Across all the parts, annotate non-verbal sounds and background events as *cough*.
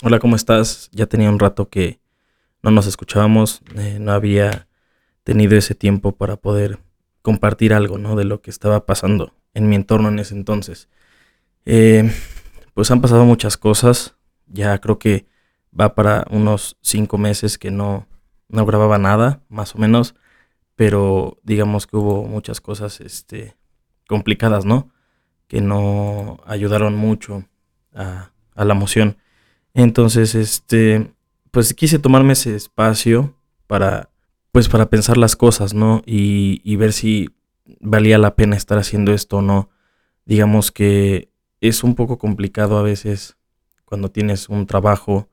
Hola, ¿cómo estás? Ya tenía un rato que no nos escuchábamos, eh, no había tenido ese tiempo para poder compartir algo, ¿no? De lo que estaba pasando en mi entorno en ese entonces. Eh, pues han pasado muchas cosas, ya creo que va para unos cinco meses que no, no grababa nada, más o menos, pero digamos que hubo muchas cosas este, complicadas, ¿no? Que no ayudaron mucho a, a la emoción. Entonces, este, pues quise tomarme ese espacio para, pues para pensar las cosas, ¿no? Y, y ver si valía la pena estar haciendo esto o no. Digamos que es un poco complicado a veces cuando tienes un trabajo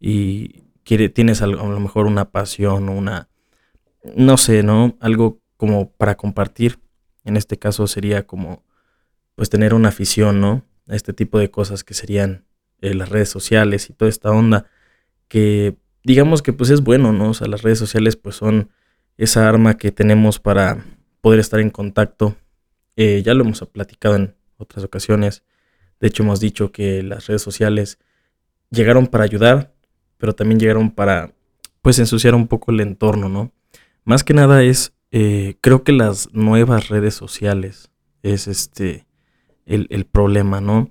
y quiere, tienes a lo mejor una pasión, una, no sé, ¿no? Algo como para compartir. En este caso sería como, pues tener una afición, ¿no? A este tipo de cosas que serían eh, las redes sociales y toda esta onda que digamos que pues es bueno, ¿no? O sea, las redes sociales pues son esa arma que tenemos para poder estar en contacto. Eh, ya lo hemos platicado en otras ocasiones. De hecho, hemos dicho que las redes sociales llegaron para ayudar, pero también llegaron para pues ensuciar un poco el entorno, ¿no? Más que nada es, eh, creo que las nuevas redes sociales es este el, el problema, ¿no?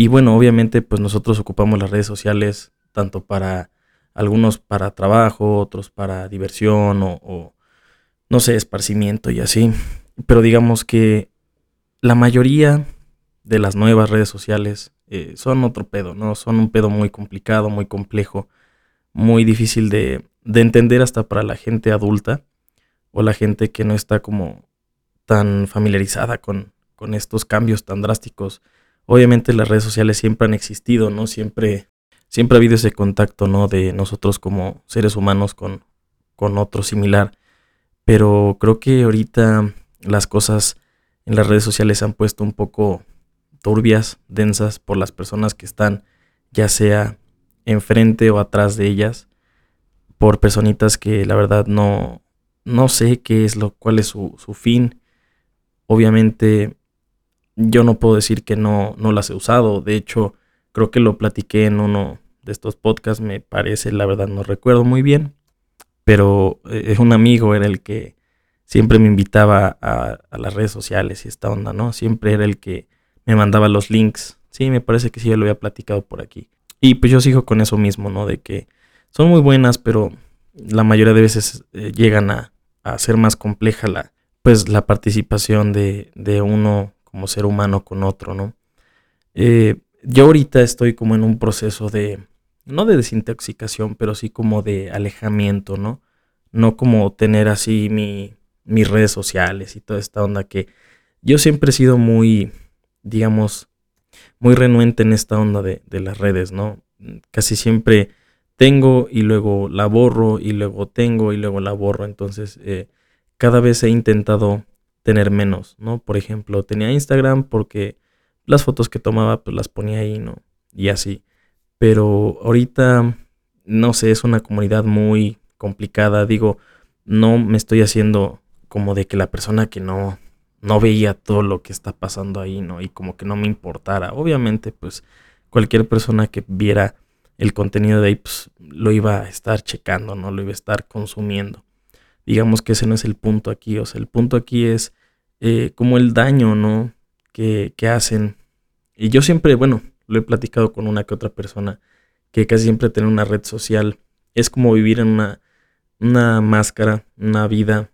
Y bueno, obviamente pues nosotros ocupamos las redes sociales tanto para algunos para trabajo, otros para diversión o, no sé, esparcimiento y así. Pero digamos que la mayoría de las nuevas redes sociales eh, son otro pedo, ¿no? Son un pedo muy complicado, muy complejo, muy difícil de, de entender hasta para la gente adulta o la gente que no está como tan familiarizada con, con estos cambios tan drásticos obviamente las redes sociales siempre han existido, ¿no? Siempre, siempre ha habido ese contacto, ¿no? De nosotros como seres humanos con, con otro similar. Pero creo que ahorita las cosas en las redes sociales se han puesto un poco turbias, densas por las personas que están ya sea enfrente o atrás de ellas, por personitas que la verdad no, no sé qué es lo, cuál es su, su fin. Obviamente yo no puedo decir que no, no las he usado. De hecho, creo que lo platiqué en uno de estos podcasts, me parece, la verdad no recuerdo muy bien. Pero es eh, un amigo era el que siempre me invitaba a, las redes sociales y esta onda, ¿no? Siempre era el que me mandaba los links. Sí, me parece que sí, ya lo había platicado por aquí. Y pues yo sigo con eso mismo, ¿no? De que son muy buenas, pero la mayoría de veces eh, llegan a, a, ser más compleja la, pues, la participación de, de uno como ser humano con otro, ¿no? Eh, yo ahorita estoy como en un proceso de, no de desintoxicación, pero sí como de alejamiento, ¿no? No como tener así mi, mis redes sociales y toda esta onda que yo siempre he sido muy, digamos, muy renuente en esta onda de, las redes, ¿no? Casi siempre tengo y luego la borro y luego tengo y luego la borro. Entonces, eh, cada vez he intentado tener menos, ¿no? Por ejemplo, tenía Instagram porque las fotos que tomaba pues las ponía ahí, ¿no? Y así. Pero ahorita, no sé, es una comunidad muy complicada. Digo, no me estoy haciendo como de que la persona que no, no veía todo lo que está pasando ahí, ¿no? Y como que no me importara. Obviamente, pues cualquier persona que viera el contenido de ahí, pues lo iba a estar checando, ¿no? Lo iba a estar consumiendo digamos que ese no es el punto aquí. O sea, el punto aquí es eh, como el daño, ¿no? Que, que, hacen. Y yo siempre, bueno, lo he platicado con una que otra persona, que casi siempre tener una red social es como vivir en una, una máscara, una vida,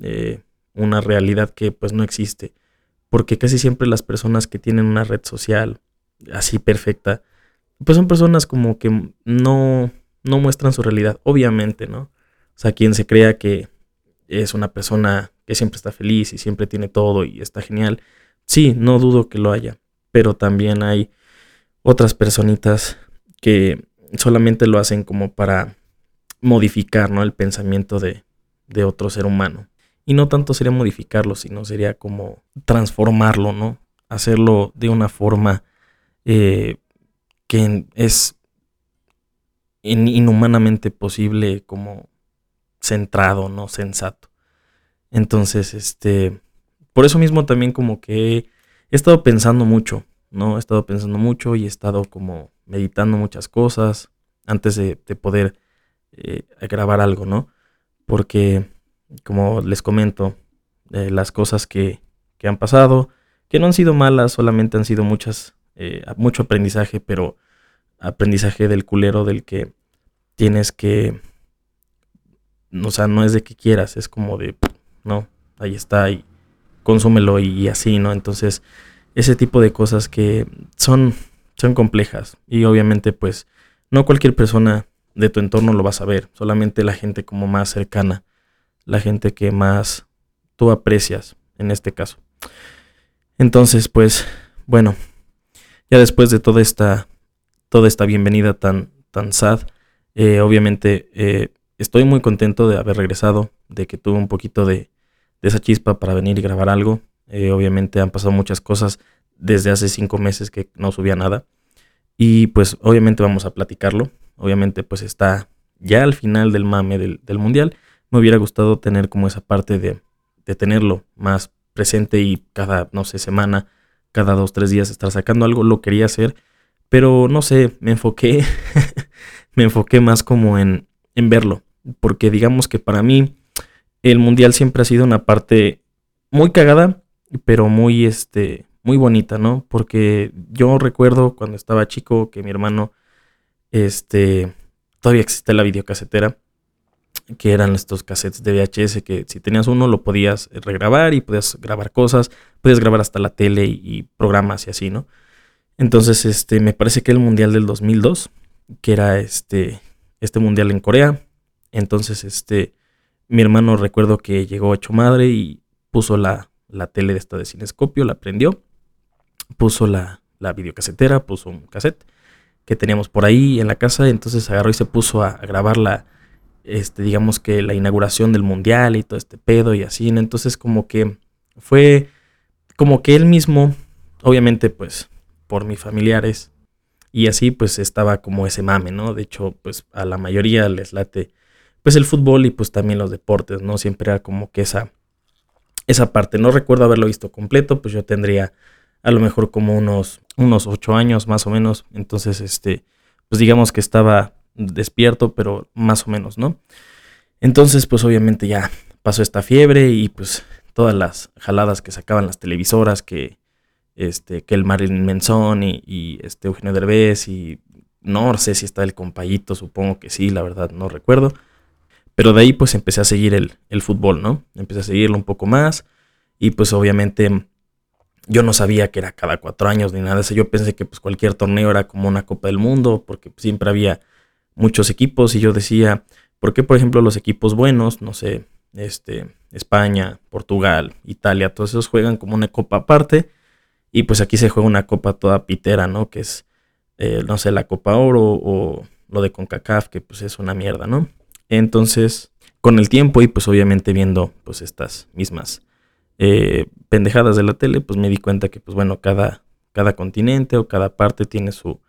eh, una realidad que pues no existe. Porque casi siempre las personas que tienen una red social así perfecta, pues son personas como que no, no muestran su realidad, obviamente, ¿no? O sea, quien se crea que es una persona que siempre está feliz y siempre tiene todo y está genial, sí, no dudo que lo haya, pero también hay otras personitas que solamente lo hacen como para modificar ¿no? el pensamiento de, de otro ser humano. Y no tanto sería modificarlo, sino sería como transformarlo, ¿no? Hacerlo de una forma eh, que es inhumanamente posible como centrado, ¿no? Sensato. Entonces, este, por eso mismo también como que he estado pensando mucho, ¿no? He estado pensando mucho y he estado como meditando muchas cosas antes de, poder eh, grabar algo, ¿no? Porque, como les comento, eh, las cosas que, que, han pasado, que no han sido malas, solamente han sido muchas, eh, mucho aprendizaje, pero aprendizaje del culero del que tienes que, o sea, no es de que quieras, es como de, no, ahí está, y consúmelo y así, ¿no? Entonces, ese tipo de cosas que son, son complejas y obviamente pues no cualquier persona de tu entorno lo va a saber, solamente la gente como más cercana, la gente que más tú aprecias en este caso. Entonces, pues, bueno, ya después de toda esta, toda esta bienvenida tan, tan sad, eh, obviamente eh, estoy muy contento de haber regresado, de que tuve un poquito de, de esa chispa para venir y grabar algo. Eh, obviamente han pasado muchas cosas desde hace cinco meses que no subía nada. Y pues obviamente vamos a platicarlo. Obviamente pues está ya al final del mame del, mundial. Me hubiera gustado tener como esa parte de, de, tenerlo más presente y cada, no sé, semana, cada dos, tres días estar sacando algo. Lo quería hacer. Pero no sé, me enfoqué, *laughs* me enfoqué más como en verlo. Porque digamos que para mí el mundial siempre ha sido una parte muy cagada, pero muy, este, muy bonita, ¿no? Porque yo recuerdo cuando estaba chico que mi hermano, este, todavía existe la videocasetera, que eran estos cassettes de VHS que si tenías uno lo podías regrabar y podías grabar cosas, podías grabar hasta la tele y, programas y así, ¿no? Entonces, este, me parece que el mundial del 2002, que era este, este mundial en Corea, entonces, este, mi hermano recuerdo que llegó hecho madre y puso la, la tele de esta de cinescopio, la prendió, puso la, la videocasetera, puso un cassette que teníamos por ahí en la casa, entonces agarró y se puso a, grabar la, este, digamos que la inauguración del mundial y todo este pedo y así, entonces como que fue como que él mismo, obviamente pues por mis familiares y así pues estaba como ese mame, ¿no? De hecho pues a la mayoría les late pues el fútbol y pues también los deportes, ¿no? Siempre era como que esa esa parte. No recuerdo haberlo visto completo, pues yo tendría a lo mejor como unos, unos ocho años más o menos. Entonces, este, pues digamos que estaba despierto, pero más o menos, ¿no? Entonces, pues obviamente ya pasó esta fiebre y pues todas las jaladas que sacaban las televisoras, que, este, que el Marilyn y, y este Eugenio Derbez y no sé si está el compayito, supongo que sí, la verdad no recuerdo. Pero de ahí pues empecé a seguir el, el fútbol, ¿no? Empecé a seguirlo un poco más y pues obviamente yo no sabía que era cada cuatro años ni nada de eso. Yo pensé que pues cualquier torneo era como una Copa del Mundo porque siempre había muchos equipos y yo decía, ¿por qué por ejemplo los equipos buenos, no sé, este, España, Portugal, Italia, todos esos juegan como una copa aparte y pues aquí se juega una copa toda pitera, ¿no? Que es, eh, no sé, la Copa Oro o lo de CONCACAF, que pues es una mierda, ¿no? Entonces, con el tiempo y pues obviamente viendo pues estas mismas eh, pendejadas de la tele, pues me di cuenta que pues bueno, cada, cada continente o cada parte tiene su,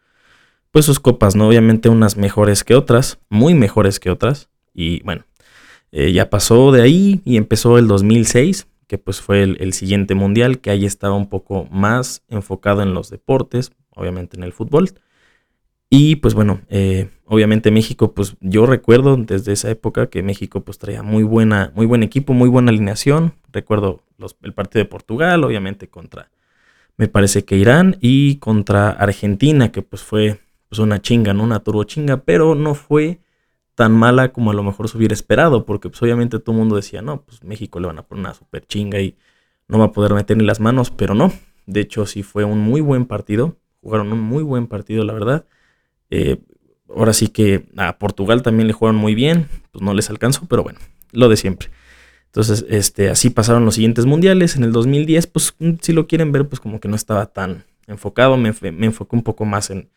pues sus copas, ¿no? Obviamente unas mejores que otras, muy mejores que otras. Y bueno, eh, ya pasó de ahí y empezó el 2006, que pues fue el, el, siguiente mundial, que ahí estaba un poco más enfocado en los deportes, obviamente en el fútbol. Y pues bueno, eh, obviamente México, pues yo recuerdo desde esa época que México pues traía muy buena, muy buen equipo, muy buena alineación. Recuerdo el partido de Portugal, obviamente contra, me parece que Irán y contra Argentina, que pues fue pues una chinga, ¿no? Una turbo chinga, pero no fue tan mala como a lo mejor se hubiera esperado, porque pues obviamente todo el mundo decía, no, pues México le van a poner una super chinga y no va a poder meter ni las manos, pero no. De hecho, sí fue un muy buen partido. Jugaron un muy buen partido, la verdad. Eh, ahora sí que a Portugal también le jugaron muy bien, pues no les alcanzó, pero bueno, lo de siempre. Entonces, este, así pasaron los siguientes mundiales. En el 2010, pues mm, si lo quieren ver, pues como que no estaba tan enfocado, me, me un poco más en,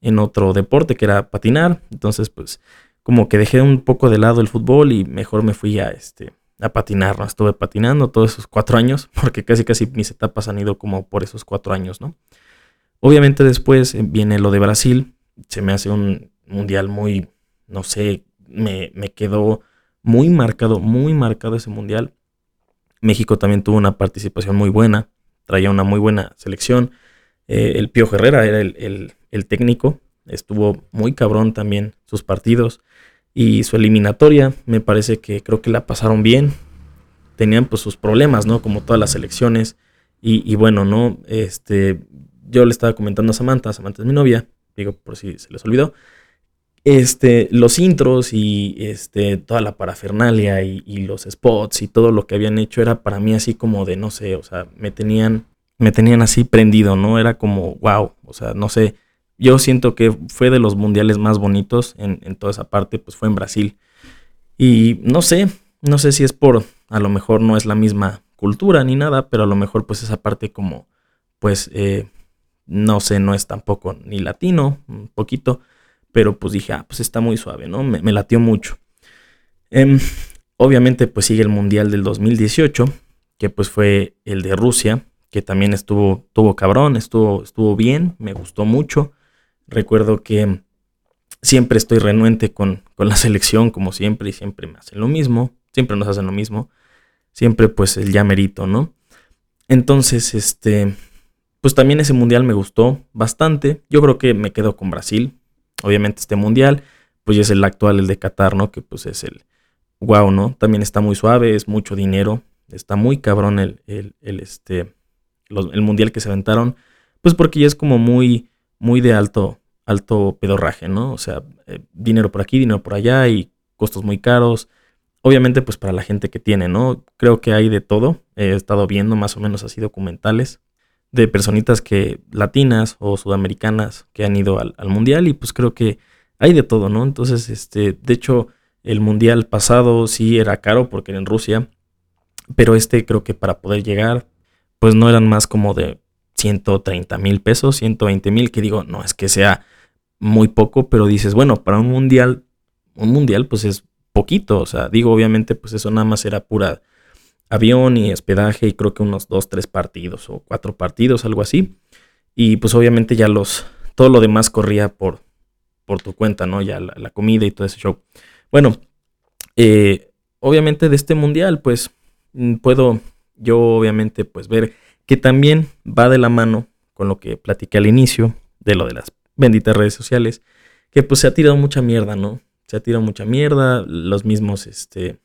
en otro deporte que era patinar. Entonces, pues como que dejé un poco de lado el fútbol y mejor me fui a, este, a patinar. ¿no? Estuve patinando todos esos cuatro años, *laughs* porque casi casi mis etapas han ido como por esos cuatro años, ¿no? Obviamente después viene lo de Brasil, se me hace un mundial muy, no sé, me, quedó muy marcado, muy marcado ese mundial. México también tuvo una participación muy buena, traía una muy buena selección. Eh, el Pío Herrera era el, técnico, estuvo muy cabrón también sus partidos y su eliminatoria, me parece que creo que la pasaron bien, tenían pues sus problemas, ¿no? Como todas las elecciones y, y bueno, ¿no? Este, yo le estaba comentando a Samantha, Samantha es mi novia, digo por si se les olvidó, este, los intros y este, toda la parafernalia y, los spots y todo lo que habían hecho era para mí así como de, no sé, o sea, me tenían, me tenían así prendido, ¿no? Era como, wow, o sea, no sé, yo siento que fue de los mundiales más bonitos en, toda esa parte, pues fue en Brasil. Y no sé, no sé si es por, a lo mejor no es la misma cultura ni nada, pero a lo mejor pues esa parte como, pues, eh, no sé, no es tampoco ni latino, un poquito pero pues dije, ah, pues está muy suave, ¿no? Me, latió mucho. Em, obviamente pues sigue el Mundial del 2018, que pues fue el de Rusia, que también estuvo, estuvo cabrón, estuvo, estuvo bien, me gustó mucho. Recuerdo que siempre estoy renuente con, con la *laughs* selección, como siempre, y siempre me hacen lo mismo, siempre nos hacen lo mismo, siempre pues el ya merito, ¿no? Entonces, este, pues también ese mundial me gustó bastante. Yo creo que me quedo con Brasil. Obviamente este mundial, pues es el actual, el de Qatar, ¿no? Que pues es el wow, ¿no? También está muy suave, es mucho dinero, está muy cabrón el, el, este, el mundial que se aventaron, pues porque ya es como muy, muy de alto, alto pedorraje, ¿no? O sea, eh, dinero por aquí, dinero por allá y costos muy caros. Obviamente, pues para la gente que tiene, ¿no? Creo que hay de todo. He estado viendo más o menos así documentales de personitas que latinas o sudamericanas que han ido al, mundial y pues creo que hay de todo, ¿no? Entonces, este, de hecho, el mundial pasado sí era caro porque era en Rusia, pero este creo que para poder llegar, pues no eran más como de 130 mil pesos, 120 mil, que digo, no es que sea muy poco, pero dices, bueno, para un mundial, un mundial pues es poquito, o sea, digo, obviamente pues eso nada más era pura avión y hospedaje y creo que unos dos, tres partidos o cuatro partidos, algo así. Y pues obviamente ya los, todo lo demás corría por, por tu cuenta, ¿no? Ya la, comida y todo ese show. Bueno, eh, obviamente de este mundial, pues mm, puedo yo obviamente pues ver que también va de la mano con lo que platiqué al inicio de lo de las benditas redes sociales, que pues se ha tirado mucha mierda, ¿no? Se ha tirado mucha mierda, los mismos, este,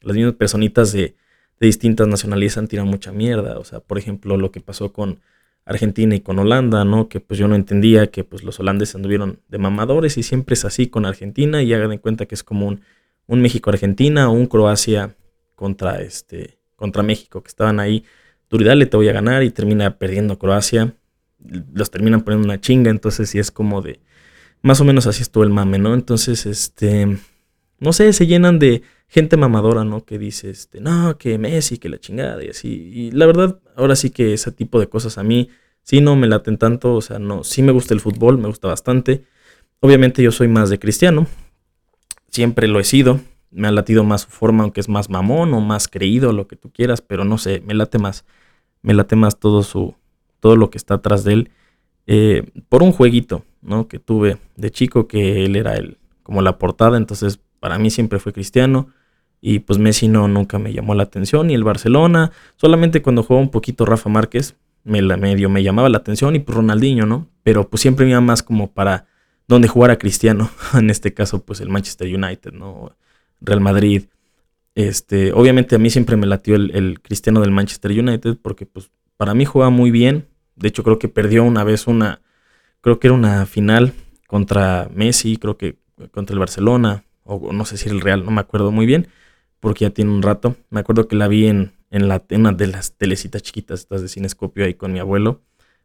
las mismas personitas de, de distintas nacionalidades han tirado mucha mierda. O sea, por ejemplo, lo que pasó con Argentina y con Holanda, ¿no? Que pues yo no entendía que pues los holandeses anduvieron de mamadores y siempre es así con Argentina y hagan en cuenta que es como un, un México-Argentina o un Croacia contra, este, contra México, que estaban ahí, Duridale te voy a ganar y termina perdiendo Croacia, los terminan poniendo una chinga, entonces sí es como de, más o menos así estuvo el mame, ¿no? Entonces, este, no sé, se llenan de gente mamadora, ¿no? Que dice, este, no, que Messi, que la chingada y así. Y la verdad, ahora sí que ese tipo de cosas a mí sí no me laten tanto, o sea, no, sí me gusta el fútbol, me gusta bastante. Obviamente yo soy más de cristiano, siempre lo he sido, me ha latido más su forma, aunque es más mamón o más creído, lo que tú quieras, pero no sé, me late más, me late más todo su, todo lo que está atrás de él, eh, por un jueguito, ¿no? Que tuve de chico, que él era el, como la portada, entonces para mí siempre fue cristiano. Y pues Messi no, nunca me llamó la atención. Y el Barcelona, solamente cuando jugaba un poquito Rafa Márquez, me la medio me llamaba la atención. Y pues Ronaldinho, ¿no? Pero pues siempre me iba más como para donde jugara Cristiano. *laughs* en este caso, pues el Manchester United, ¿no? Real Madrid. Este, obviamente a mí siempre me latió el, el Cristiano del Manchester United porque pues para mí jugaba muy bien. De hecho creo que perdió una vez una, creo que era una final contra Messi, creo que contra el Barcelona o no sé si el Real, no me acuerdo muy bien, porque ya tiene un rato. Me acuerdo que la vi en, en, la, una de las telecitas chiquitas, estas de cinescopio ahí con mi abuelo.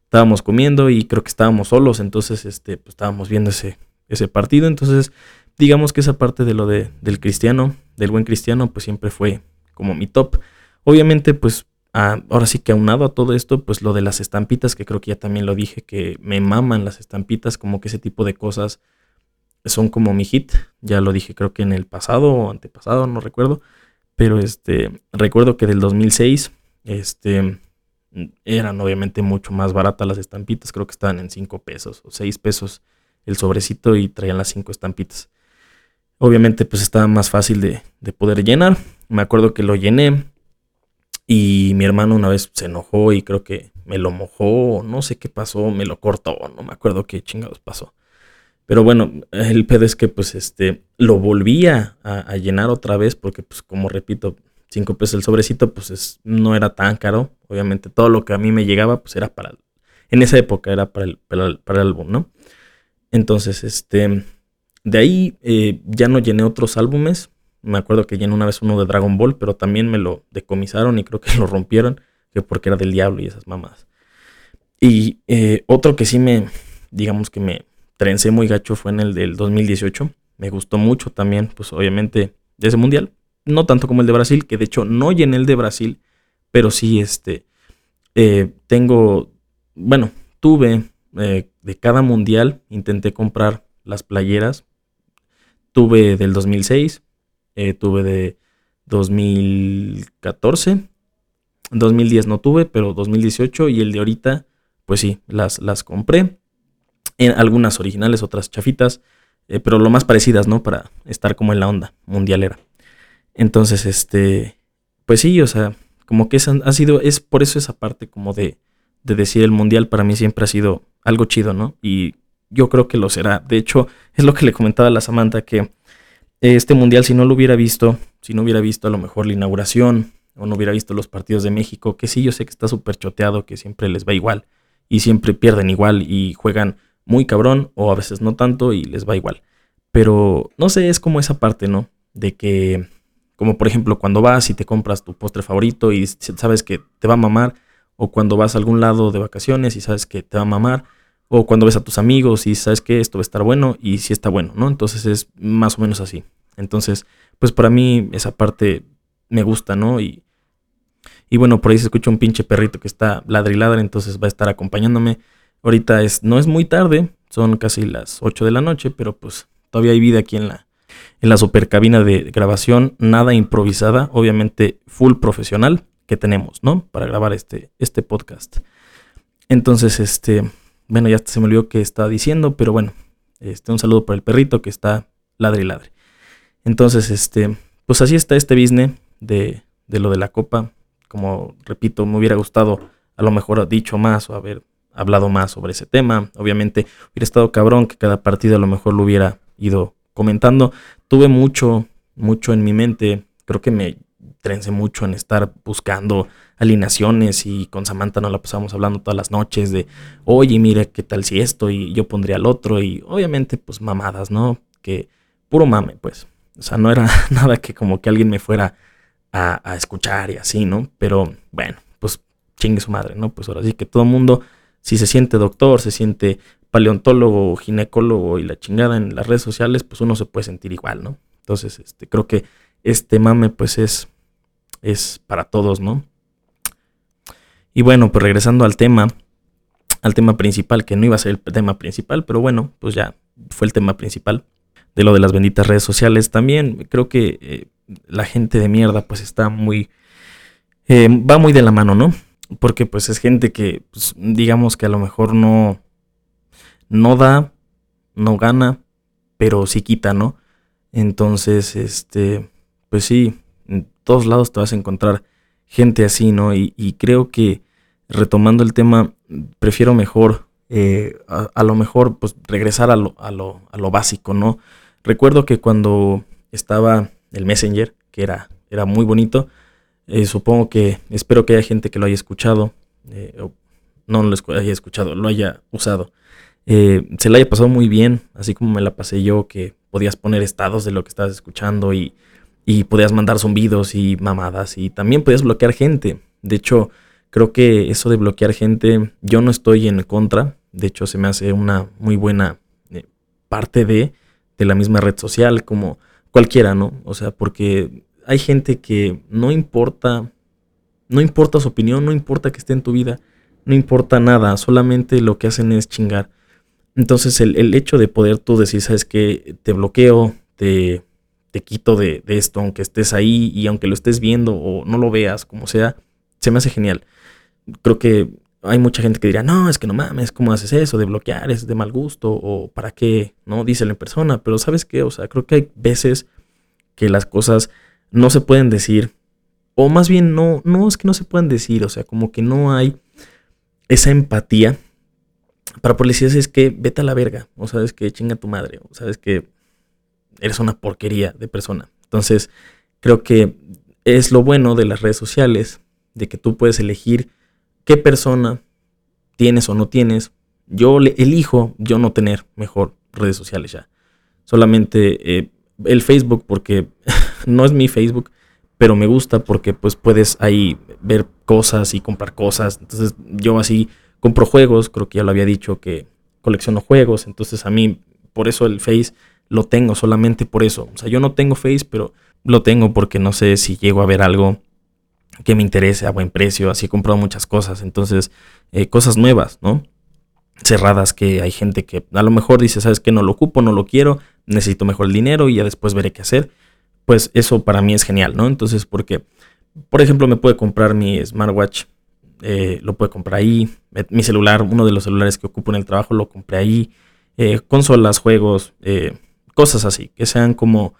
Estábamos comiendo y creo que estábamos solos, entonces este, pues, estábamos viendo ese, ese partido. Entonces, digamos que esa parte de lo de, del cristiano, del buen cristiano, pues siempre fue como mi top. Obviamente, pues ahora sí que aunado a todo esto, pues lo de las estampitas, que creo que ya también lo dije, que me maman las estampitas, como que ese tipo de cosas son como mi hit. Ya lo dije creo que en el pasado o antepasado, no recuerdo. Pero este, recuerdo que del 2006, este, eran obviamente mucho más baratas las estampitas. Creo que estaban en 5 pesos o 6 pesos el sobrecito y traían las 5 estampitas. Obviamente pues estaba más fácil de, de poder llenar. Me acuerdo que lo llené y mi hermano una vez se enojó y creo que me lo mojó, no sé qué pasó, me lo cortó, no me acuerdo qué chingados pasó. Pero bueno, el pedo es que pues este lo volvía a, llenar otra vez porque pues como repito, cinco pesos el sobrecito pues es, no era tan caro. Obviamente todo lo que a mí me llegaba pues era para, en esa época era para el, para el, álbum, ¿no? Entonces este, de ahí eh, ya no llené otros álbumes. Me acuerdo que llené una vez uno de Dragon Ball, pero también me lo decomisaron y creo que *laughs* lo rompieron, que porque era del diablo y esas mamadas. Y eh, otro que sí me, digamos que me trencé muy gacho fue en el del 2018. Me gustó mucho también, pues obviamente, de ese mundial. No tanto como el de Brasil, que de hecho no llené el de Brasil, pero sí, este, eh, tengo, bueno, tuve eh, de cada mundial, intenté comprar las playeras. Tuve del 2006, eh, tuve de 2014, 2010 no tuve, pero 2018 y el de ahorita, pues sí, las, las compré en algunas originales, otras chafitas, eh, pero lo más parecidas, ¿no? Para estar como en la onda mundialera. Entonces, este, pues sí, o sea, como que ha sido, es por eso esa parte como de, de decir el mundial para mí siempre ha sido algo chido, ¿no? Y yo creo que lo será. De hecho, es lo que le comentaba a la Samantha, que este mundial, si no lo hubiera visto, si no hubiera visto a lo mejor la inauguración, o no hubiera visto los partidos de México, que sí, yo sé que está súper choteado, que siempre les va igual, y siempre pierden igual, y juegan muy cabrón o a veces no tanto y les va igual. Pero no sé, es como esa parte, ¿no? De que, como por ejemplo, cuando vas y te compras tu postre favorito y sabes que te va a mamar, o cuando vas a algún lado de vacaciones y sabes que te va a mamar, o cuando ves a tus amigos y sabes que esto va a estar bueno y si está bueno, ¿no? Entonces es más o menos así. Entonces, pues para mí esa parte me gusta, ¿no? Y, y bueno, por ahí se escucha un pinche perrito que está ladri entonces va a estar acompañándome. Ahorita es, no es muy tarde, son casi las 8 de la noche, pero pues todavía hay vida aquí en la, en la super cabina de grabación, nada improvisada, obviamente full profesional que tenemos, ¿no? Para grabar este, este podcast. Entonces, este, bueno, ya se me olvidó que estaba diciendo, pero bueno, este, un saludo para el perrito que está ladre y ladre. Entonces, este, pues así está este business de, de lo de la copa. Como repito, me hubiera gustado a lo mejor dicho más o haber hablado más sobre ese tema. Obviamente hubiera estado cabrón que cada partido a lo mejor lo hubiera ido comentando. Tuve mucho, mucho en mi mente. Creo que me trencé mucho en estar buscando alineaciones y con Samantha nos la pasamos hablando todas las noches de, oye, mira, ¿qué tal si esto? Y yo pondría el otro y obviamente pues mamadas, ¿no? Que puro mame, pues. O sea, no era *laughs* nada que como que alguien me fuera a, a escuchar y así, ¿no? Pero bueno, pues chingue su madre, ¿no? Pues ahora sí que todo el mundo si se siente doctor, se siente paleontólogo, ginecólogo y la chingada en las redes sociales, pues uno se puede sentir igual, ¿no? Entonces, este, creo que este mame, pues es, es para todos, ¿no? Y bueno, pues regresando al tema, al tema principal, que no iba a ser el tema principal, pero bueno, pues ya fue el tema principal de lo de las benditas redes sociales. También creo que eh, la gente de mierda, pues está muy, eh, va muy de la mano, ¿no? Porque pues es gente que, pues, digamos que a lo mejor no, no da, no gana, pero sí quita, ¿no? Entonces, este, pues sí, en todos lados te vas a encontrar gente así, ¿no? Y, creo que retomando el tema, prefiero mejor, eh, a, lo mejor, pues regresar a lo, a, lo, a lo básico, ¿no? Recuerdo que cuando estaba el Messenger, que era, era muy bonito, eh, supongo que, espero que haya gente que lo haya escuchado, eh, no lo haya escuchado, lo haya usado. Eh, se la haya pasado muy bien, así como me la pasé yo, que podías poner estados de lo que estabas escuchando y, y podías mandar zumbidos y mamadas y también podías bloquear gente. De hecho, creo que eso de bloquear gente, yo no estoy en contra. De hecho, se me hace una muy buena parte de, de la misma red social, como cualquiera, ¿no? O sea, porque hay gente que no importa, no importa su opinión, no importa que esté en tu vida, no importa nada, solamente lo que hacen es chingar. Entonces el, hecho de poder tú decir, sabes que te bloqueo, te, te quito de, de, esto, aunque estés ahí y aunque lo estés viendo o no lo veas, como sea, se me hace genial. Creo que hay mucha gente que dirá, no, es que no mames, ¿cómo haces eso de bloquear? Es de mal gusto o para qué, ¿no? Díselo en persona, pero ¿sabes qué? O sea, creo que hay veces que las cosas no se pueden decir, o más bien no, no es que no se puedan decir, o sea, como que no hay esa empatía para policías es que vete a la verga, o sabes que chinga tu madre, o sabes que eres una porquería de persona. Entonces, creo que es lo bueno de las redes sociales, de que tú puedes elegir qué persona tienes o no tienes. Yo elijo yo no tener mejor redes sociales ya. Solamente eh, el Facebook porque *laughs* no es mi Facebook, pero me gusta porque pues puedes ahí ver cosas y comprar cosas. Entonces yo así compro juegos, creo que ya lo había dicho que colecciono juegos, entonces a mí por eso el Face lo tengo solamente por eso. O sea, yo no tengo Face, pero lo tengo porque no sé si llego a ver algo que me interese a buen precio. Así he comprado muchas cosas. Entonces, eh, cosas nuevas, ¿no? Cerradas que hay gente que a lo mejor dice, sabes que no lo ocupo, no lo quiero, necesito mejor el dinero y ya después veré qué hacer. Pues eso para mí es genial, ¿no? Entonces, porque, por ejemplo, me puede comprar mi smartwatch, eh, lo puede comprar ahí. Mi celular, uno de los celulares que ocupo en el trabajo, lo compré ahí. Eh, consolas, juegos, cosas así, que sean como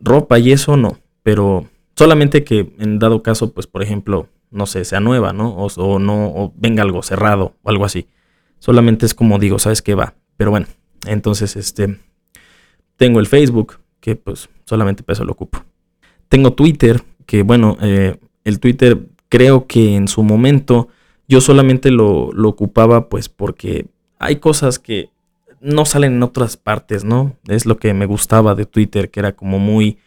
ropa y eso no, pero Solamente que en dado caso, pues por ejemplo, no sé, sea nueva, ¿no? O, no, o venga algo cerrado o algo así. Solamente es como digo, ¿sabes qué va? Pero bueno, entonces este, tengo el Facebook, que pues solamente para eso lo ocupo. Tengo Twitter, que bueno, eh, el Twitter creo que en su momento yo solamente lo, lo ocupaba pues porque hay cosas que no salen en otras partes, ¿no? Es lo que me gustaba de Twitter, que era como muy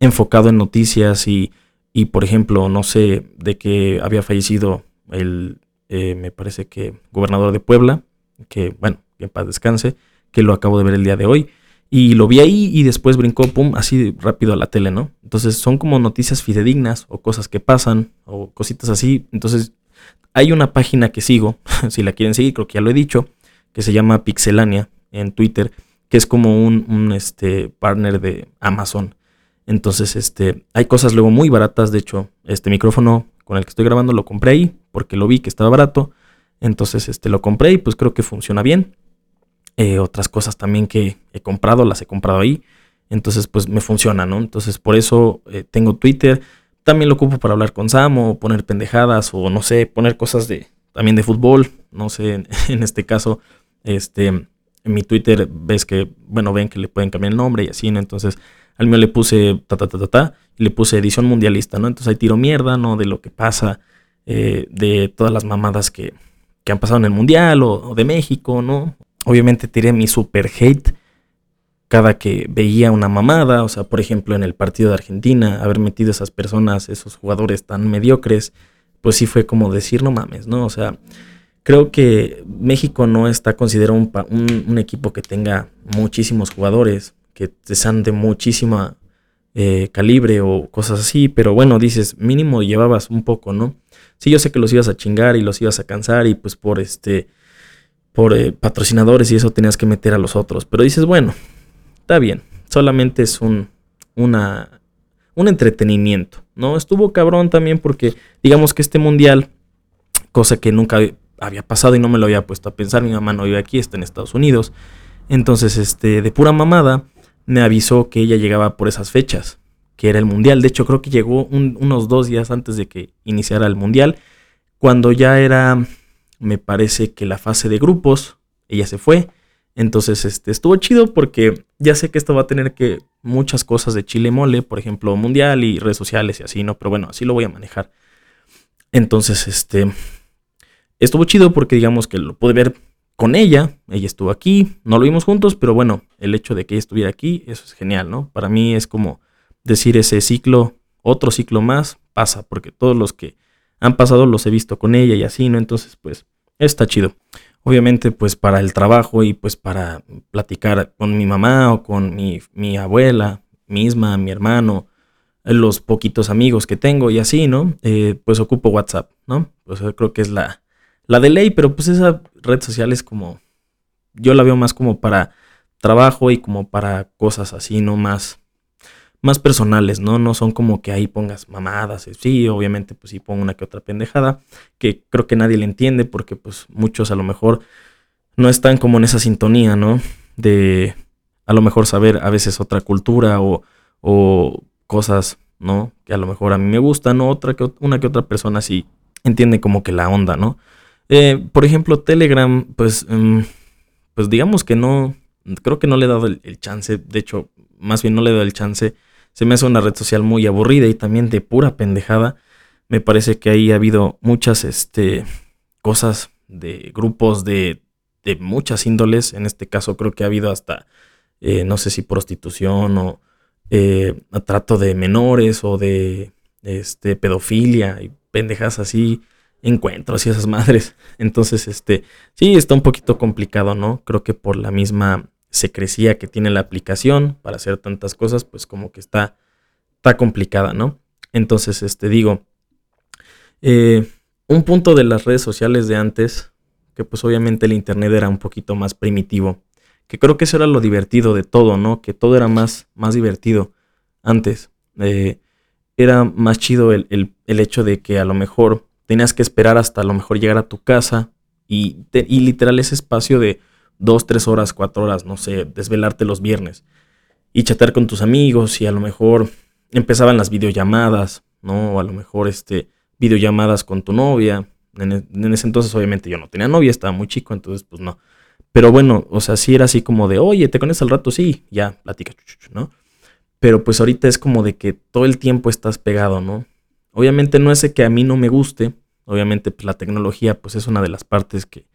enfocado en noticias y, y, por ejemplo, no sé, de que había fallecido el, eh, me parece que gobernador de Puebla, que bueno, que en paz descanse, que lo acabo de ver el día de hoy. Y lo vi ahí y después brincó, pum, así rápido a la tele, ¿no? Entonces son como noticias fidedignas o cosas que pasan o cositas así. Entonces hay una página que sigo, *laughs* si la quieren seguir, creo que ya lo he dicho, que se llama Pixelania en Twitter, que es como un, un este, partner de Amazon. Entonces, este, hay cosas luego muy baratas. De hecho, este micrófono con el que estoy grabando lo compré ahí porque lo vi que estaba barato. Entonces, este, lo compré y pues creo que funciona bien. Eh, otras cosas también que he comprado, las he comprado ahí. Entonces, pues me funciona, ¿no? Entonces, por eso eh, tengo Twitter. También lo ocupo para hablar con Sam o poner pendejadas o no sé, poner cosas de también de fútbol. No sé, *laughs* en este caso, este, en mi Twitter ves que, bueno, ven que le pueden cambiar el nombre y así, ¿no? Entonces, al mío le puse ta, ta, ta, ta, ta, y le puse edición mundialista, ¿no? Entonces ahí tiro mierda, ¿no? De lo que pasa, eh, de todas las mamadas que, que, han pasado en el mundial o, de México, ¿no? Obviamente tiré mi super hate cada que veía una mamada, o sea, por ejemplo, en el partido de Argentina, haber metido esas personas, esos jugadores tan mediocres, pues sí fue como decir, no mames, ¿no? O sea, creo que México no está considerado un, un equipo que tenga muchísimos jugadores que sean de muchísima eh, calibre o cosas así, pero bueno, dices, mínimo llevabas un poco, ¿no? Sí, yo sé que los ibas a chingar y los ibas a cansar y pues por este, por eh, patrocinadores y eso tenías que meter a los otros, pero dices, bueno, está bien, solamente es un, una, un entretenimiento, ¿no? Estuvo cabrón también porque digamos que este mundial, cosa que nunca había pasado y no me lo había puesto a pensar, mi mamá no vive aquí, está en Estados Unidos, entonces, este, de pura mamada, me avisó que ella llegaba por esas fechas, que era el Mundial. De hecho, creo que llegó unos dos días antes de que iniciara el Mundial, cuando ya era, me parece que la fase de grupos, ella se fue. Entonces, este, estuvo chido porque ya sé que esto va a tener que muchas cosas de chile mole, por ejemplo, mundial y redes sociales y así, ¿no? Pero bueno, así lo voy a manejar. Entonces, este, estuvo chido porque digamos que lo pude ver con ella. Ella estuvo aquí, no lo vimos juntos, pero bueno, el hecho de que ella estuviera aquí, eso es genial, ¿no? Para mí es como decir ese ciclo, otro ciclo más, pasa, porque todos los que han pasado los he visto con ella y así, ¿no? Entonces, pues, está chido. Obviamente, pues para el trabajo y pues para platicar con mi mamá o con mi, mi abuela misma, mi hermano, los poquitos amigos que tengo y así, ¿no? Eh, pues ocupo WhatsApp, ¿no? Pues creo que es la, la de ley, pero pues esa red social es como, yo la veo más como para trabajo y como para cosas así, ¿no? Más, más personales, ¿no? No son como que ahí pongas mamadas. Sí, obviamente, pues sí pongo una que otra pendejada, que creo que nadie le entiende porque pues muchos a lo mejor no están como en esa sintonía, ¿no? De a lo mejor saber a veces otra cultura o, o cosas, ¿no? Que a lo mejor a mí me gustan, ¿no? Otra que, una que otra persona sí entiende como que la onda, ¿no? Eh, por ejemplo, Telegram, pues, mm, pues digamos que no, creo que no le he dado el, chance, de hecho, más bien no le he dado el chance. Se me hace una red social muy aburrida y también de pura pendejada. Me parece que ahí ha habido muchas este, cosas de grupos de, de muchas índoles. En este caso creo que ha habido hasta, eh, no sé si prostitución o eh, trato de menores o de este, pedofilia y pendejas así, encuentros y esas *laughs* madres. Entonces, este, sí, está un poquito complicado, ¿no? Creo que por la misma secrecía que tiene la aplicación para hacer tantas cosas, pues como que está, está complicada, ¿no? Entonces, este, digo, eh, un punto de las redes sociales de antes, que pues obviamente el Internet era un poquito más primitivo, que creo que eso era lo divertido de todo, ¿no? Que todo era más, más divertido antes. Eh, era más chido el, hecho de que a lo mejor tenías que esperar hasta a lo mejor llegar a tu casa y, y literal ese espacio de dos, tres horas, cuatro horas, no sé, desvelarte los viernes y chatear con tus amigos y a lo mejor empezaban las videollamadas, ¿no? O a lo mejor este, videollamadas con tu novia. En, e, en, ese entonces obviamente yo no tenía novia, estaba muy chico, entonces pues no. Pero bueno, o sea, sí era así como de, oye, ¿te conectas al rato? Sí, ya, platica, ¿no? Pero pues ahorita es como de que todo el tiempo estás pegado, ¿no? Obviamente no es que a mí no me guste, obviamente pues la tecnología pues es una de las partes que,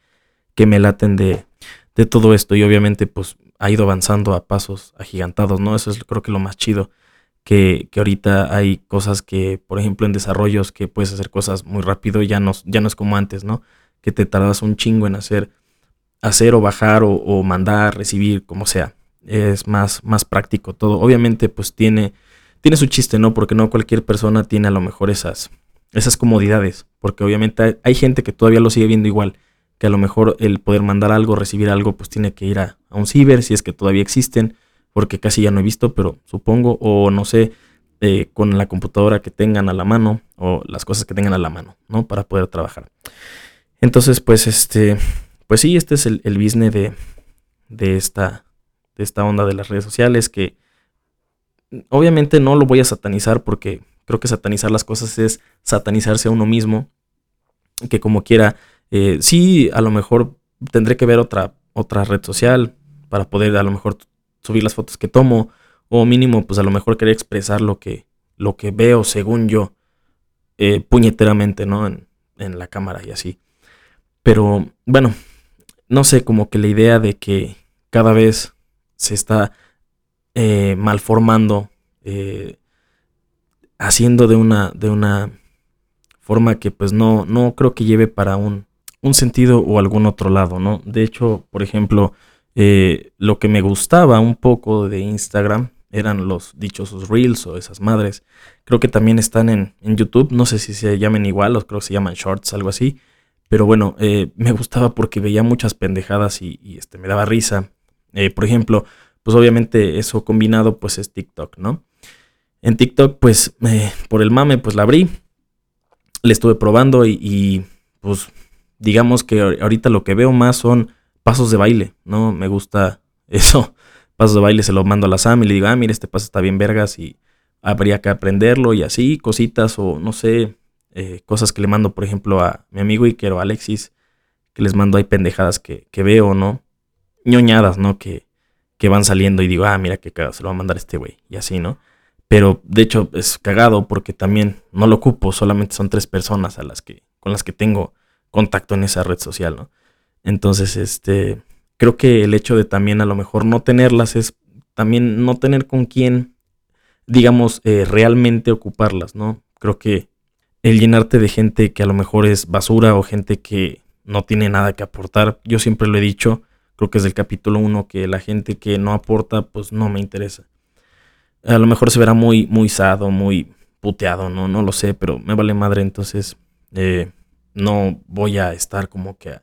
que me laten de, de todo esto y obviamente pues ha ido avanzando a pasos agigantados, ¿no? Eso es creo que lo más chido, que, que, ahorita hay cosas que, por ejemplo, en desarrollos que puedes hacer cosas muy rápido, ya no, ya no es como antes, ¿no? Que te tardas un chingo en hacer, hacer o bajar o, o mandar, recibir, como sea. Es más, más práctico todo. Obviamente pues tiene, tiene su chiste, ¿no? Porque no cualquier persona tiene a lo mejor esas, esas comodidades, porque obviamente hay, hay gente que todavía lo sigue viendo igual que a lo mejor el poder mandar algo, recibir algo, pues tiene que ir a, un ciber, si es que todavía existen, porque casi ya no he visto, pero supongo, o no sé, eh, con la computadora que tengan a la mano, o las cosas que tengan a la mano, ¿no? Para poder trabajar. Entonces, pues este, pues sí, este es el, el business de, de, esta, de esta onda de las redes sociales, que obviamente no lo voy a satanizar, porque creo que satanizar las cosas es satanizarse a uno mismo, que como quiera eh, sí, a lo mejor tendré que ver otra, otra red social para poder a lo mejor subir las fotos que tomo o mínimo pues a lo mejor querer expresar lo que, lo que veo según yo eh, puñeteramente, ¿no? En, la cámara y así. Pero bueno, no sé, como que la idea de que cada vez se está eh, malformando, eh, haciendo de una, de una forma que pues no, no creo que lleve para un, un sentido o algún otro lado, ¿no? De hecho, por ejemplo, eh, lo que me gustaba un poco de Instagram eran los dichosos reels o esas madres. Creo que también están en, YouTube, no sé si se llamen igual, o creo que se llaman shorts, algo así. Pero bueno, eh, me gustaba porque veía muchas pendejadas y, este, me daba risa. Eh, por ejemplo, pues obviamente eso combinado pues es TikTok, ¿no? En TikTok pues por el mame pues la abrí, le estuve probando y, y pues digamos que ahorita lo que veo más son pasos de baile, ¿no? Me gusta *laughs* eso. Pasos de baile se lo mando a la Sam y le digo, ah, mira, este paso está bien vergas y habría que aprenderlo y así, cositas o no sé, eh, cosas que le mando, por ejemplo, a mi amigo Iker o Alexis, que les mando ahí pendejadas que, que veo, ¿no? ñoñadas, ¿no? Que, que van saliendo y digo, ah, mira qué cagado, se lo va a mandar este güey y así, ¿no? Pero de hecho es cagado porque también no lo ocupo, solamente son tres personas a las que, con las que tengo contacto en esa red social, ¿no? Entonces, este, creo que el hecho de también a lo mejor no tenerlas es también no tener con quién, digamos, eh, realmente ocuparlas, ¿no? Creo que el llenarte de gente que a lo mejor es basura o gente que no tiene nada que aportar, yo siempre lo he dicho, creo que es del capítulo 1, que la gente que no aporta, pues no me interesa. A lo mejor se verá muy, muy sado, muy puteado, no, no lo sé, pero me vale madre, entonces eh, no voy a estar como que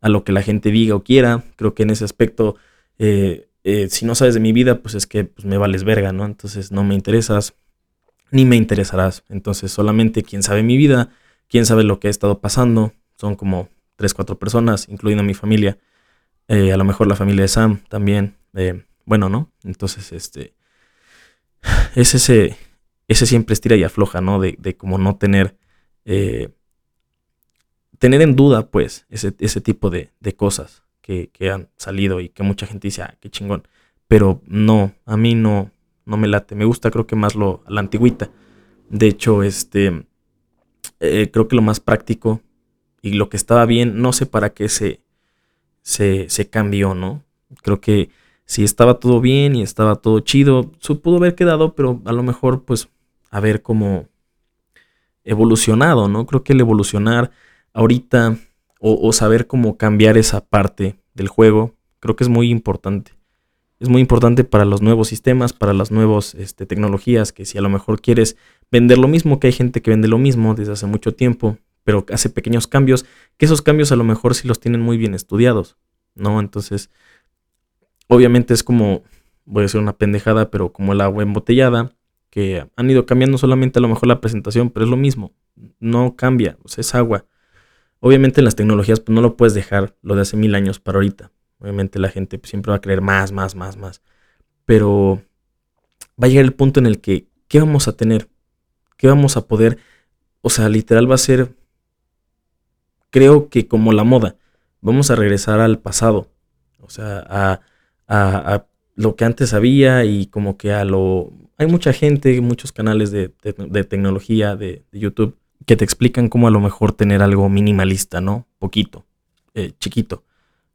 a, lo que la gente diga o quiera. Creo que en ese aspecto, eh, eh, si no sabes de mi vida, pues es que pues, me vales verga, ¿no? Entonces no me interesas, ni me interesarás. Entonces solamente quien sabe mi vida, quien sabe lo que ha estado pasando, son como tres, cuatro personas, incluyendo mi familia. Eh, a lo mejor la familia de Sam también. bueno, ¿no? Entonces, este. Es ese. Ese siempre estira y afloja, ¿no? De, de como no tener tener en duda, pues, ese, ese tipo de, de cosas que, que, han salido y que mucha gente dice, ah, qué chingón. Pero no, a mí no, no me late. Me gusta, creo que más lo, la antigüita. De hecho, este, eh, creo que lo más práctico y lo que estaba bien, no sé para qué se, se, se cambió, ¿no? Creo que si estaba todo bien y estaba todo chido, se pudo haber quedado, pero a lo mejor, pues, haber como evolucionado, ¿no? Creo que el evolucionar ahorita o, saber cómo cambiar esa parte del juego, creo que es muy importante. Es muy importante para los nuevos sistemas, para las nuevas este, tecnologías, que si a lo mejor quieres vender lo mismo, que hay gente que vende lo mismo desde hace mucho tiempo, pero hace pequeños cambios, que esos cambios a lo mejor sí los tienen muy bien estudiados, ¿no? Entonces, obviamente es como, voy a decir una pendejada, pero como el agua embotellada, que han ido cambiando solamente a lo mejor la presentación, pero es lo mismo, no cambia, es agua. Obviamente en las tecnologías pues, no lo puedes dejar lo de hace mil años para ahorita. Obviamente la gente pues, siempre va a creer más, más, más, más. Pero va a llegar el punto en el que, ¿qué vamos a tener? ¿Qué vamos a poder? O sea, literal va a ser, creo que como la moda, vamos a regresar al pasado. O sea, a, a lo que antes había y como que a lo hay mucha gente, muchos canales de, tecnología, de, YouTube, que te explican cómo a lo mejor tener algo minimalista, ¿no? Poquito, eh, chiquito,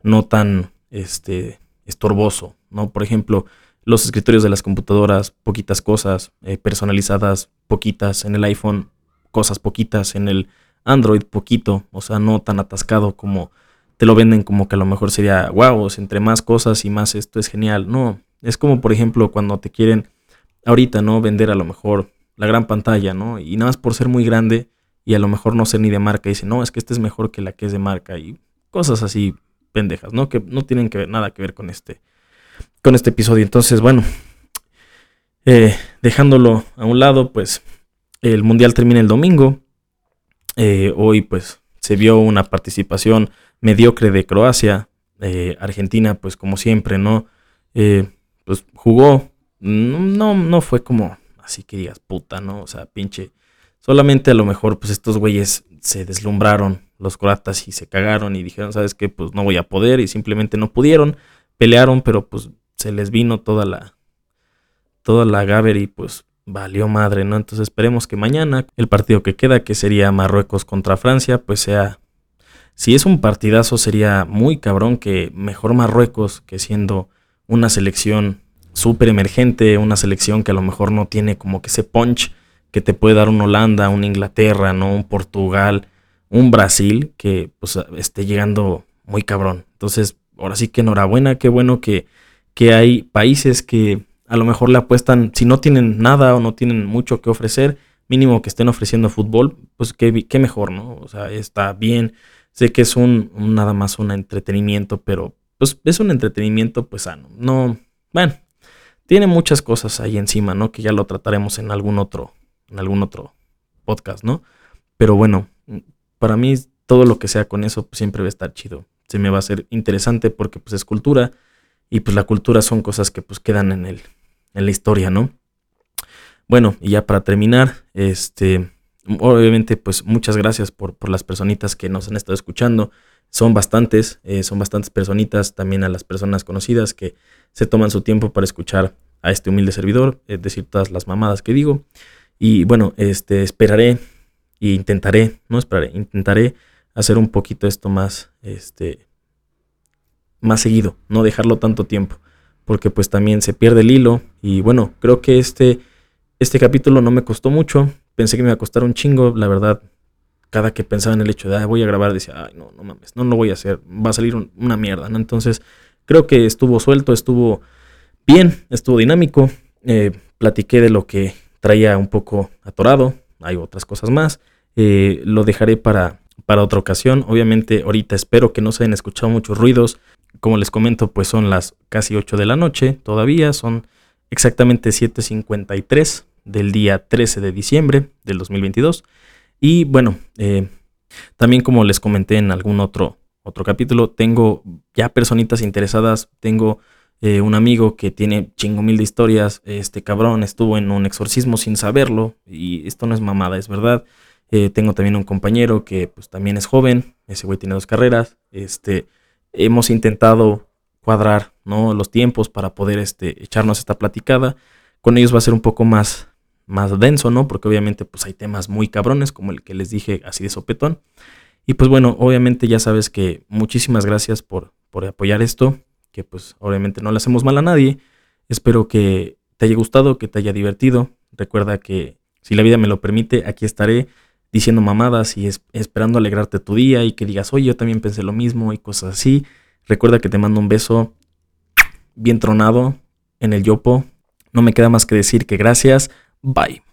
no tan este, estorboso, ¿no? Por ejemplo, los escritorios de las computadoras, poquitas cosas, eh, personalizadas, poquitas en el iPhone, cosas poquitas en el Android, poquito, o sea, no tan atascado como te lo venden como que a lo mejor sería, wow, entre más cosas y más esto es genial. No, es como por ejemplo cuando te quieren ahorita, ¿no? Vender a lo mejor la gran pantalla, ¿no? Y nada más por ser muy grande y a lo mejor no ser ni de marca, dice, no, es que este es mejor que la que es de marca y cosas así pendejas, ¿no? Que no tienen que ver, nada que ver con este, con este episodio. Entonces, bueno, eh, dejándolo a un lado, pues el Mundial termina el domingo. Eh, hoy, pues, se vio una participación mediocre de Croacia. Eh, Argentina, pues, como siempre, ¿no? pues jugó no, no fue como así que digas puta, ¿no? O sea, pinche. Solamente a lo mejor, pues estos güeyes se deslumbraron, los croatas, y se cagaron y dijeron, ¿sabes qué? Pues no voy a poder y simplemente no pudieron. Pelearon, pero pues se les vino toda la. toda la gaber y pues valió madre, ¿no? Entonces esperemos que mañana el partido que queda, que sería Marruecos contra Francia, pues sea. Si es un partidazo, sería muy cabrón que mejor Marruecos, que siendo una selección súper emergente, una selección que a lo mejor no tiene como que ese punch que te puede dar un Holanda, un Inglaterra, ¿no? Un Portugal, un Brasil, que pues esté llegando muy cabrón. Entonces, ahora sí que enhorabuena, qué bueno que, que hay países que a lo mejor le apuestan, si no tienen nada o no tienen mucho que ofrecer, mínimo que estén ofreciendo fútbol, pues qué, mejor, ¿no? O sea, está bien. Sé que es un, un, nada más un entretenimiento, pero pues es un entretenimiento pues sano. No, bueno, tiene muchas cosas ahí encima, ¿no? Que ya lo trataremos en algún otro, en algún otro podcast, ¿no? Pero bueno, para mí todo lo que sea con eso pues, siempre va a estar chido. Se me va a hacer interesante porque pues es cultura y pues la cultura son cosas que pues quedan en el en la historia, ¿no? Bueno, y ya para terminar, este obviamente pues muchas gracias por, por las personitas que nos han estado escuchando. Son bastantes, eh, son bastantes personitas, también a las personas conocidas que se toman su tiempo para escuchar a este humilde servidor, es decir, todas las mamadas que digo. Y bueno, este, esperaré e intentaré, no esperaré, intentaré hacer un poquito esto más, este, más seguido, no dejarlo tanto tiempo, porque pues también se pierde el hilo. Y bueno, creo que este, este capítulo no me costó mucho, pensé que me iba a costar un chingo, la verdad cada que pensaba en el hecho de, ah, voy a grabar, decía, ay, no, no mames, no lo voy a hacer, va a salir una mierda, ¿no? Entonces, creo que estuvo suelto, estuvo bien, estuvo dinámico, eh, platiqué de lo que traía un poco atorado, hay otras cosas más, eh, lo dejaré para, para otra ocasión, obviamente ahorita espero que no se hayan escuchado muchos ruidos, como les comento, pues son las casi 8 de la noche, todavía son exactamente 7.53 del día 13 de diciembre del 2022. Y bueno, eh, también como les comenté en algún otro, otro capítulo, tengo ya personitas interesadas, tengo eh, un amigo que tiene chingo mil de historias, este cabrón estuvo en un exorcismo sin saberlo, y esto no es mamada, es verdad. Eh, tengo también un compañero que pues también es joven, ese güey tiene dos carreras. Este, hemos intentado cuadrar ¿no? los tiempos para poder este, echarnos esta platicada. Con ellos va a ser un poco más, más denso, ¿no? Porque obviamente pues hay temas muy cabrones, como el que les dije así de sopetón. Y pues bueno, obviamente ya sabes que muchísimas gracias por, por apoyar esto, que pues obviamente no le hacemos mal a nadie. Espero que te haya gustado, que te haya divertido. Recuerda que si la vida me lo permite, aquí estaré diciendo mamadas y esperando alegrarte tu día y que digas, oye, yo también pensé lo mismo y cosas así. Recuerda que te mando un beso bien tronado en el yopo. No me queda más que decir que gracias. Bye.